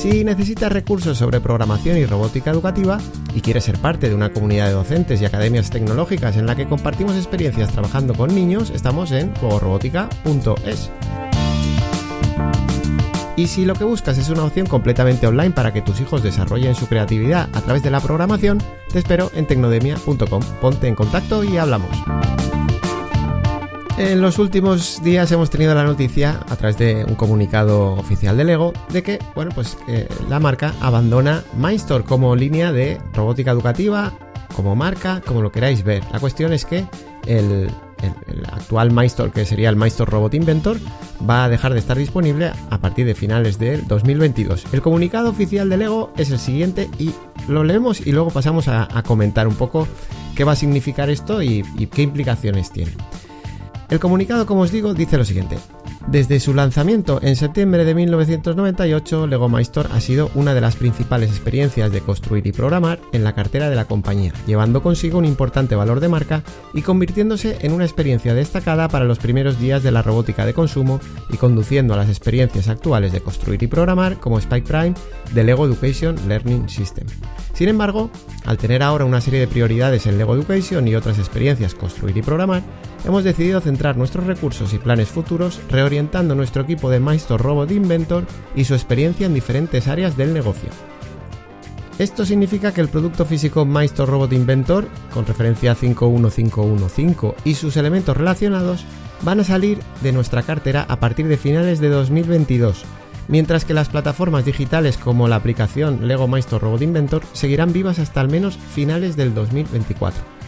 Si necesitas recursos sobre programación y robótica educativa y quieres ser parte de una comunidad de docentes y academias tecnológicas en la que compartimos experiencias trabajando con niños, estamos en juegorobótica.es. Y si lo que buscas es una opción completamente online para que tus hijos desarrollen su creatividad a través de la programación, te espero en tecnodemia.com. Ponte en contacto y hablamos. En los últimos días hemos tenido la noticia, a través de un comunicado oficial de Lego, de que, bueno, pues la marca abandona Mindstore como línea de robótica educativa, como marca, como lo queráis ver. La cuestión es que el, actual Mindstore, que sería el Mindstore Robot Inventor, va a dejar de estar disponible a partir de finales del 2022. El comunicado oficial de Lego es el siguiente y lo leemos y luego pasamos a, comentar un poco qué va a significar esto y qué implicaciones tiene. El comunicado, como os digo, dice lo siguiente. Desde su lanzamiento en septiembre de 1998, Lego Maestor ha sido una de las principales experiencias de construir y programar en la cartera de la compañía, llevando consigo un importante valor de marca y convirtiéndose en una experiencia destacada para los primeros días de la robótica de consumo y conduciendo a las experiencias actuales de construir y programar como Spike Prime de Lego Education Learning System. Sin embargo, al tener ahora una serie de prioridades en Lego Education y otras experiencias construir y programar, hemos decidido centrar nuestros recursos y planes futuros reorientando nuestro equipo de Maestro Robot Inventor y su experiencia en diferentes áreas del negocio. Esto significa que el producto físico Maestro Robot Inventor, con referencia a 51515 y sus elementos relacionados, van a salir de nuestra cartera a partir de finales de 2022 mientras que las plataformas digitales como la aplicación Lego Maestro Robot Inventor seguirán vivas hasta al menos finales del 2024.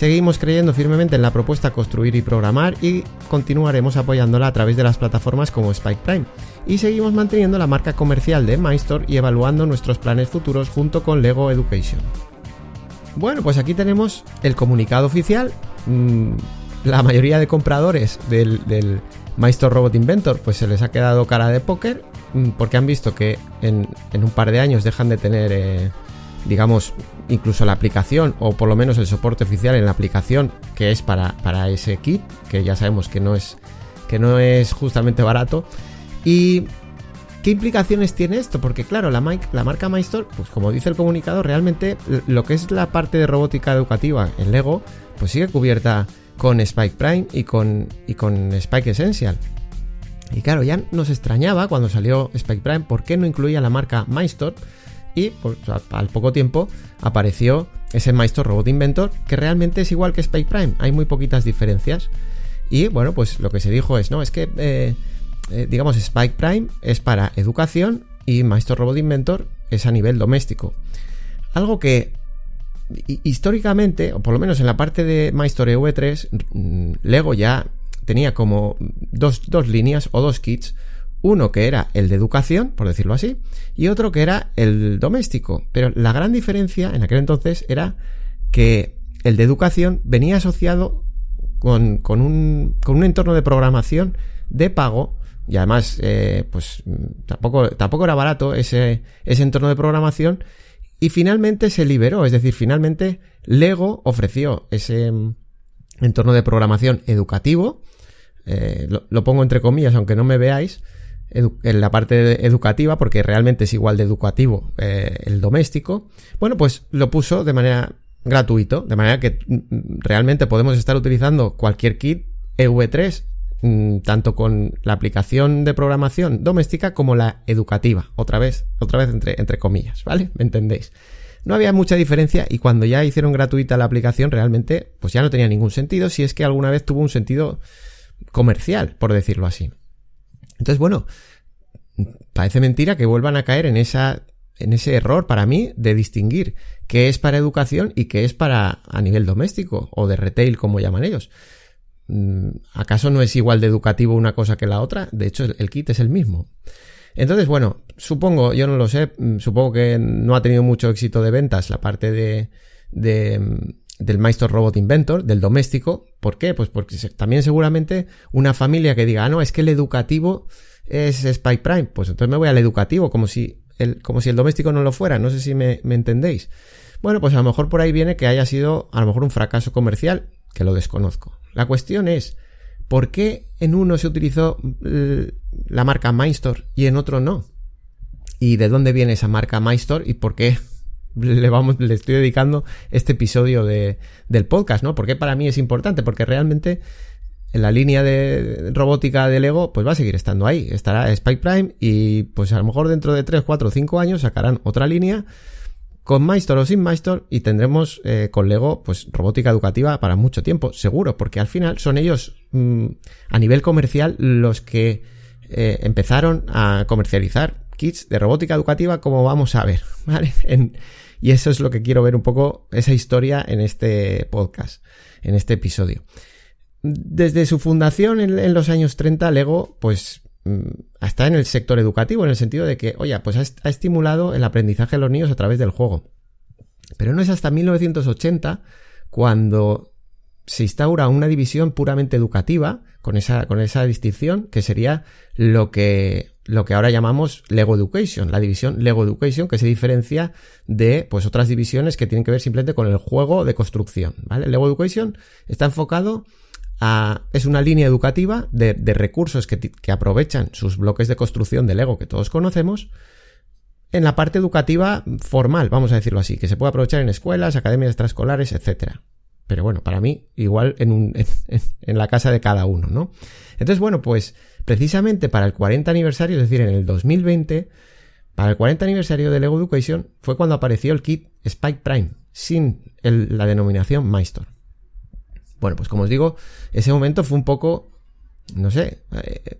Seguimos creyendo firmemente en la propuesta construir y programar y continuaremos apoyándola a través de las plataformas como Spike Prime. Y seguimos manteniendo la marca comercial de Maestro y evaluando nuestros planes futuros junto con Lego Education. Bueno, pues aquí tenemos el comunicado oficial. Mm, la mayoría de compradores del, Maestro Robot Inventor, pues se les ha quedado cara de póker mm, porque han visto que en, un par de años dejan de tener, eh, digamos, incluso la aplicación o por lo menos el soporte oficial en la aplicación que es para, para ese kit, que ya sabemos que no es, que no es justamente barato. Y ¿Qué implicaciones tiene esto? Porque claro, la, la, marca Maestro, pues como dice el comunicado, realmente lo que es la parte de robótica educativa en Lego, pues sigue cubierta con Spike Prime y con, y con Spike Essential. Y claro, ya nos extrañaba cuando salió Spike Prime por qué no incluía la marca MyStore y pues, al poco tiempo apareció ese MyStore Robot Inventor que realmente es igual que Spike Prime, hay muy poquitas diferencias. Y bueno, pues lo que se dijo es, no, es que eh, eh, digamos Spike Prime es para educación y MyStore Robot Inventor es a nivel doméstico. Algo que históricamente, o por lo menos en la parte de MyStory V3, mm, Lego ya tenía como dos, líneas o dos kits. Uno que era el de educación, por decirlo así, y otro que era el doméstico. Pero la gran diferencia en aquel entonces era que el de educación venía asociado con, con, un, con un entorno de programación de pago y además eh, pues tampoco, tampoco era barato ese, ese entorno de programación y finalmente se liberó, es decir, finalmente Lego ofreció ese mm, entorno de programación educativo, eh, lo, pongo entre comillas, aunque no me veáis, en la parte educativa, porque realmente es igual de educativo eh, el doméstico, bueno, pues lo puso de manera gratuito, de manera que mm, mm, realmente podemos estar utilizando cualquier kit EV3 Mm, tanto con la aplicación de programación doméstica como la educativa. Otra vez, otra vez entre, entre comillas, ¿vale? ¿Me entendéis? No había mucha diferencia y cuando ya hicieron gratuita la aplicación realmente pues ya no tenía ningún sentido si es que alguna vez tuvo un sentido comercial, por decirlo así. Entonces, bueno, parece mentira que vuelvan a caer en esa en ese error para mí de distinguir qué es para educación y qué es para a nivel doméstico o de retail como llaman ellos. Mm, ¿Acaso no es igual de educativo una cosa que la otra? De hecho, el kit es el mismo. Entonces, bueno, supongo, yo no lo sé, mm, supongo que no ha tenido mucho éxito de ventas la parte de, del Maestro Robot Inventor, del doméstico. ¿Por qué? Pues porque también seguramente una familia que diga, ah, no, es que el educativo es Spike Prime. Pues entonces me voy al educativo, como si el, como si el doméstico no lo fuera. No sé si me, me entendéis. Bueno, pues a lo mejor por ahí viene que haya sido a lo mejor un fracaso comercial, que lo desconozco. La cuestión es, ¿por qué en uno se utilizó la marca MyStore y en otro no? ¿Y de dónde viene esa marca MyStore y por qué le, vamos, le estoy dedicando este episodio de, del podcast, ¿no? Porque para mí es importante, porque realmente en la línea de robótica de Lego, pues va a seguir estando ahí. Estará Spike Prime y pues a lo mejor dentro de 3, 4, 5 años sacarán otra línea con MyStore o sin MyStore y tendremos eh, con Lego pues robótica educativa para mucho tiempo, seguro, porque al final son ellos mm, a nivel comercial los que eh, empezaron a comercializar kits de robótica educativa como vamos a ver, ¿vale? Y eso es lo que quiero ver un poco, esa historia en este podcast, en este episodio. Desde su fundación en, los años 30, Lego, pues está mm, en el sector educativo, en el sentido de que, oye, pues ha, estimulado el aprendizaje de los niños a través del juego. Pero no es hasta 1980 cuando se instaura una división puramente educativa, con esa, con esa distinción, que sería lo que, lo que ahora llamamos Lego Education, la división Lego Education, que se diferencia de pues otras divisiones que tienen que ver simplemente con el juego de construcción. ¿vale? Lego Education está enfocado es una línea educativa de, recursos que, aprovechan sus bloques de construcción de Lego que todos conocemos en la parte educativa formal, vamos a decirlo así, que se puede aprovechar en escuelas, academias extraescolares, etc. Pero bueno, para mí, igual en, en, la casa de cada uno, ¿no? Entonces, bueno, pues precisamente para el 40 aniversario, es decir, en el 2020, para el 40 aniversario de Lego Education fue cuando apareció el kit Spike Prime, sin la denominación Maestro. Bueno, pues como os digo, ese momento fue un poco, no sé, eh,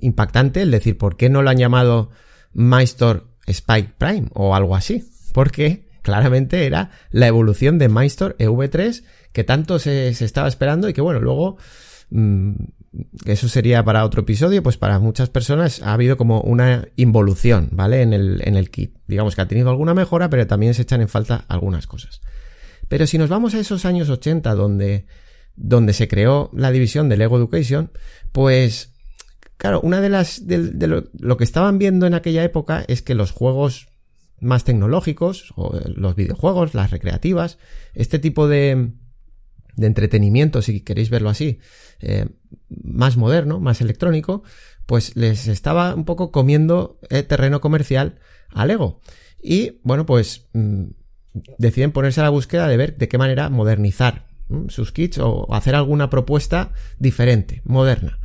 impactante el decir, ¿por qué no lo han llamado Maestor Spike Prime o algo así? Porque claramente era la evolución de Maestor EV3 que tanto se, estaba esperando y que bueno, luego... Mm, eso sería para otro episodio, pues para muchas personas ha habido como una involución, ¿vale? En el, en el kit. Digamos que ha tenido alguna mejora, pero también se echan en falta algunas cosas. Pero si nos vamos a esos años 80 donde, donde se creó la división de Lego Education, pues claro, una de las de, lo, que estaban viendo en aquella época es que los juegos más tecnológicos, o los videojuegos, las recreativas, este tipo de, de entretenimiento, si queréis verlo así, eh, más moderno, más electrónico, pues les estaba un poco comiendo el terreno comercial a Lego. Y bueno, pues mm, deciden ponerse a la búsqueda de ver de qué manera modernizar sus kits o hacer alguna propuesta diferente, moderna.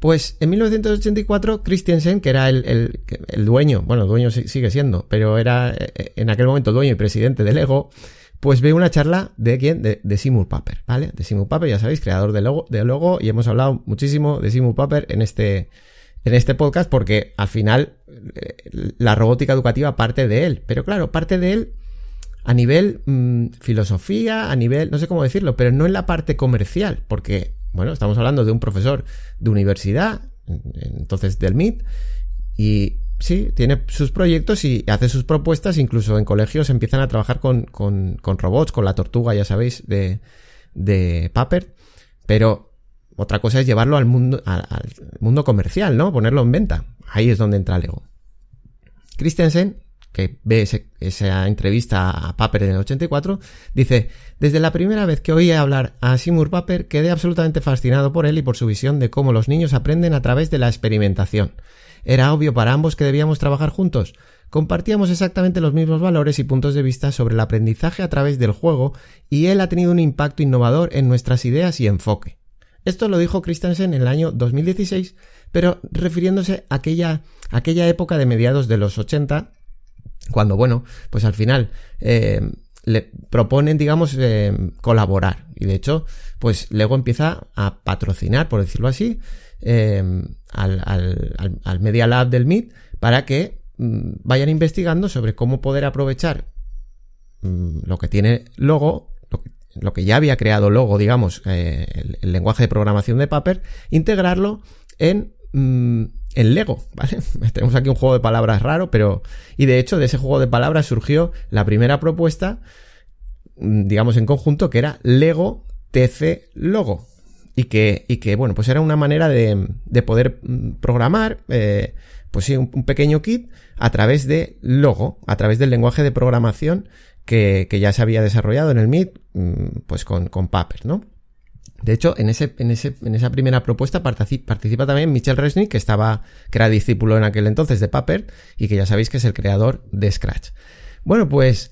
Pues en 1984 Christiansen, que era el, dueño, bueno, dueño sigue siendo, pero era eh, en aquel momento dueño y presidente de Lego, pues ve una charla de quién? De, de Seymour Papert, ¿vale? De Seymour Papert, ya sabéis, creador de Lego, de Logo, y hemos hablado muchísimo de Seymour Papert en este, en este podcast porque al final eh, la robótica educativa parte de él. Pero claro, parte de él a nivel mm, filosofía, a nivel, no sé cómo decirlo, pero no en la parte comercial, porque, bueno, estamos hablando de un profesor de universidad, entonces del MIT, y sí, tiene sus proyectos y hace sus propuestas, incluso en colegios empiezan a trabajar con, con, robots, con la tortuga, ya sabéis, de, de pero otra cosa es llevarlo al mundo, al, al mundo comercial, ¿no? Ponerlo en venta. Ahí es donde entra Lego. Christensen que ve esa entrevista a Paper en el 84, dice, desde la primera vez que oí hablar a Seymour Paper quedé absolutamente fascinado por él y por su visión de cómo los niños aprenden a través de la experimentación. Era obvio para ambos que debíamos trabajar juntos. Compartíamos exactamente los mismos valores y puntos de vista sobre el aprendizaje a través del juego y él ha tenido un impacto innovador en nuestras ideas y enfoque. Esto lo dijo Christensen en el año 2016, pero refiriéndose a aquella, aquella época de mediados de los 80 cuando, bueno, pues al final eh, le proponen, digamos, eh, colaborar. Y de hecho, pues Lego empieza a patrocinar, por decirlo así, eh, al, al, al, Media Lab del MIT para que mm, vayan investigando sobre cómo poder aprovechar mm, lo que tiene Logo, lo que, ya había creado Logo, digamos, el, el, lenguaje de programación de Paper, integrarlo en mm, en Lego, ¿vale? Tenemos aquí un juego de palabras raro, pero... Y de hecho, de ese juego de palabras surgió la primera propuesta mm, digamos, en conjunto, que era Lego TC Logo. Y que, y que bueno, pues era una manera de, de poder mm, programar, eh, pues sí, un, pequeño kit a través de Logo, a través del lenguaje de programación que, que ya se había desarrollado en el MIT, mm, pues con, con Paper, ¿no? De hecho, en, ese, en, ese, en esa primera propuesta participa, también Michel Resnick, que estaba, que era discípulo en aquel entonces de Paper, y que ya sabéis que es el creador de Scratch. Bueno, pues,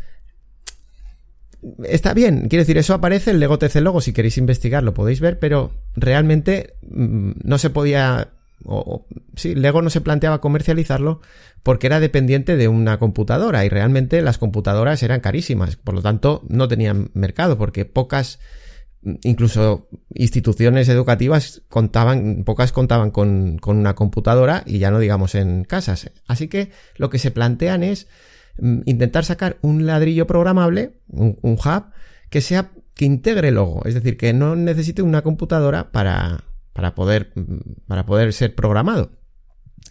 está bien, quiero decir, eso aparece en Lego TC Logo, si queréis investigar lo podéis ver, pero realmente mm, no se podía, o, sí, Lego no se planteaba comercializarlo porque era dependiente de una computadora y realmente las computadoras eran carísimas, por lo tanto no tenían mercado porque pocas incluso instituciones educativas contaban, pocas contaban con, una computadora y ya no digamos en casas. Así que lo que se plantean es mm, intentar sacar un ladrillo programable, un, hub, que sea, que integre logo, es decir, que no necesite una computadora para, para poder, mm, para poder ser programado.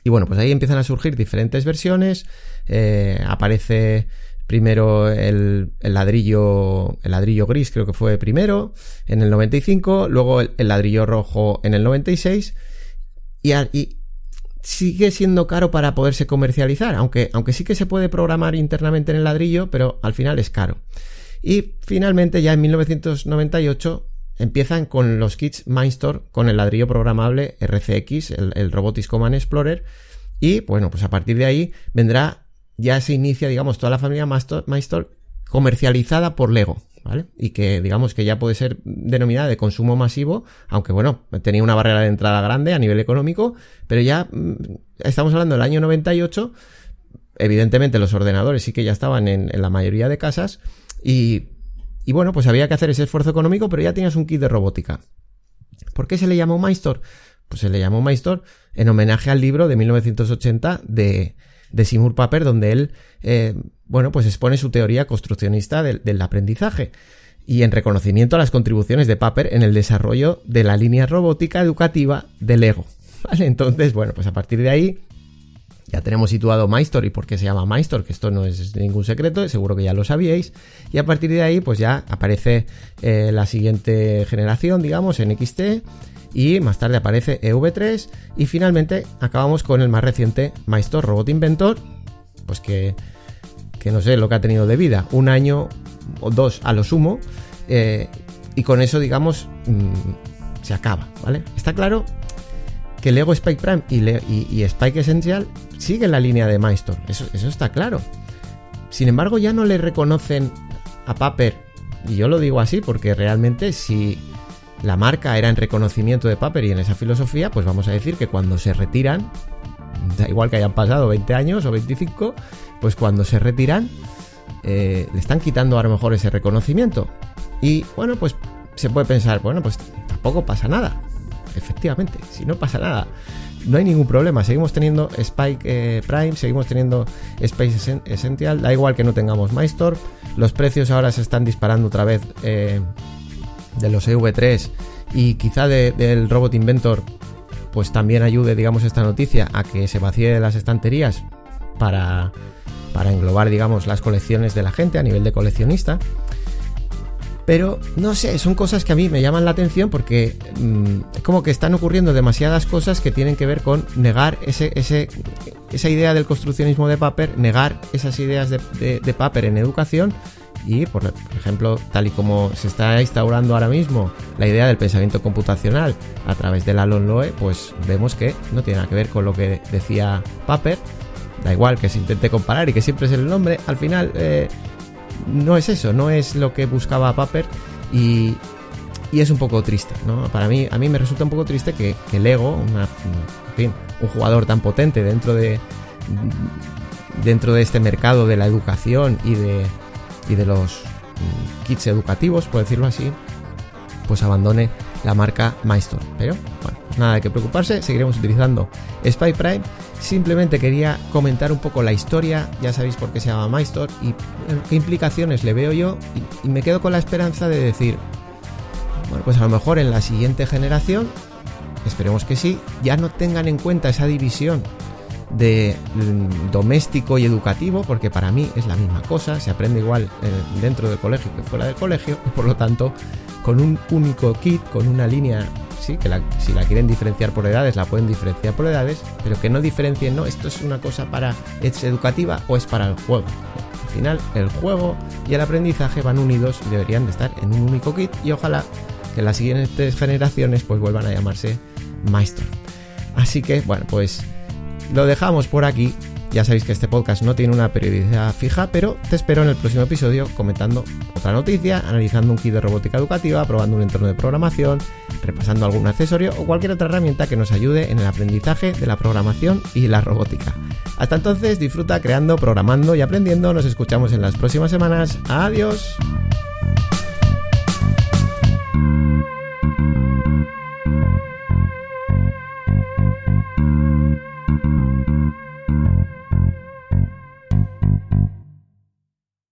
Y bueno, pues ahí empiezan a surgir diferentes versiones, eh, aparece Primero el, ladrillo, el ladrillo gris creo que fue primero, en el 95, luego el, ladrillo rojo en el 96 y, sigue siendo caro para poderse comercializar, aunque, aunque sí que se puede programar internamente en el ladrillo, pero al final es caro. Y finalmente ya en 1998 empiezan con los kits Mindstorm con el ladrillo programable RCX, el, el Robotics Command Explorer, y bueno, pues a partir de ahí vendrá ya se inicia, digamos, toda la familia MyStore comercializada por Lego, ¿vale? Y que, digamos, que ya puede ser denominada de consumo masivo, aunque bueno, tenía una barrera de entrada grande a nivel económico, pero ya mm, estamos hablando del año 98, evidentemente los ordenadores sí que ya estaban en, la mayoría de casas, y, y bueno, pues había que hacer ese esfuerzo económico, pero ya tenías un kit de robótica. ¿Por qué se le llamó MyStore? Pues se le llamó MyStore en homenaje al libro de 1980 de de Seymour Papert, donde él, eh, bueno, pues expone su teoría construccionista del, aprendizaje y en reconocimiento a las contribuciones de Papert en el desarrollo de la línea robótica educativa de Lego. ¿Vale? Entonces, bueno, pues a partir de ahí ya tenemos situado MyStore y por qué se llama MyStore, que esto no es ningún secreto, seguro que ya lo sabíais. Y a partir de ahí, pues ya aparece eh, la siguiente generación, digamos, en XT y más tarde aparece EV3 y finalmente acabamos con el más reciente Maestro Robot Inventor, pues que, que no sé lo que ha tenido de vida, un año o dos a lo sumo, eh, y con eso digamos mm, se acaba, ¿vale? Está claro que Lego Spike Prime y, Spike Essential siguen la línea de Maestro, eso, eso está claro. Sin embargo, ya no le reconocen a Paper, y yo lo digo así porque realmente si la marca era en reconocimiento de Paper y en esa filosofía, pues vamos a decir que cuando se retiran, da igual que hayan pasado 20 años o 25, pues cuando se retiran, eh, le están quitando a lo mejor ese reconocimiento. Y bueno, pues se puede pensar, bueno, pues tampoco pasa nada. Efectivamente, si no pasa nada, no hay ningún problema. Seguimos teniendo Spike eh, Prime, seguimos teniendo Space Essential, da igual que no tengamos MyStore. Los precios ahora se están disparando otra vez. Eh, de los EV3 y quizá del Robot Inventor pues también ayude, digamos, esta noticia a que se vacíe las estanterías para, para englobar, digamos, las colecciones de la gente a nivel de coleccionista. Pero no sé, son cosas que a mí me llaman la atención porque mm, es como que están ocurriendo demasiadas cosas que tienen que ver con negar ese, ese, esa idea del construccionismo de Paper, negar esas ideas de, de, de Paper en educación y, por ejemplo, tal y como se está instaurando ahora mismo la idea del pensamiento computacional a través del Alon Loe, pues vemos que no tiene nada que ver con lo que decía Paper. Da igual que se intente comparar y que siempre es el nombre, al final eh, no es eso, no es lo que buscaba Paper y, y es un poco triste, ¿no? Para mí, a mí me resulta un poco triste que, que Lego, una, un jugador tan potente dentro de dentro de este mercado de la educación y de y de los mm, kits educativos, por decirlo así, pues abandone la marca MyStore. Pero bueno, pues nada de que preocuparse, seguiremos utilizando Spy Prime. Simplemente quería comentar un poco la historia, ya sabéis por qué se llama MyStore y qué implicaciones le veo yo y, me quedo con la esperanza de decir, bueno, pues a lo mejor en la siguiente generación, esperemos que sí, ya no tengan en cuenta esa división de mm, doméstico y educativo, porque para mí es la misma cosa, se aprende igual eh, dentro del colegio que fuera del colegio, y por lo tanto, con un único kit, con una línea, sí, que si la quieren diferenciar por edades, la pueden diferenciar por edades, pero que no diferencien, no, esto es una cosa para, es educativa o es para el juego. Al final, el juego y el aprendizaje van unidos y deberían de estar en un único kit, y ojalá que las siguientes generaciones pues vuelvan a llamarse Maestro. Así que, bueno, pues lo dejamos por aquí. Ya sabéis que este podcast no tiene una periodicidad fija, pero te espero en el próximo episodio comentando otra noticia, analizando un kit de robótica educativa, probando un entorno de programación, repasando algún accesorio o cualquier otra herramienta que nos ayude en el aprendizaje de la programación y la robótica. Hasta entonces, disfruta creando, programando y aprendiendo. Nos escuchamos en las próximas semanas. Adiós.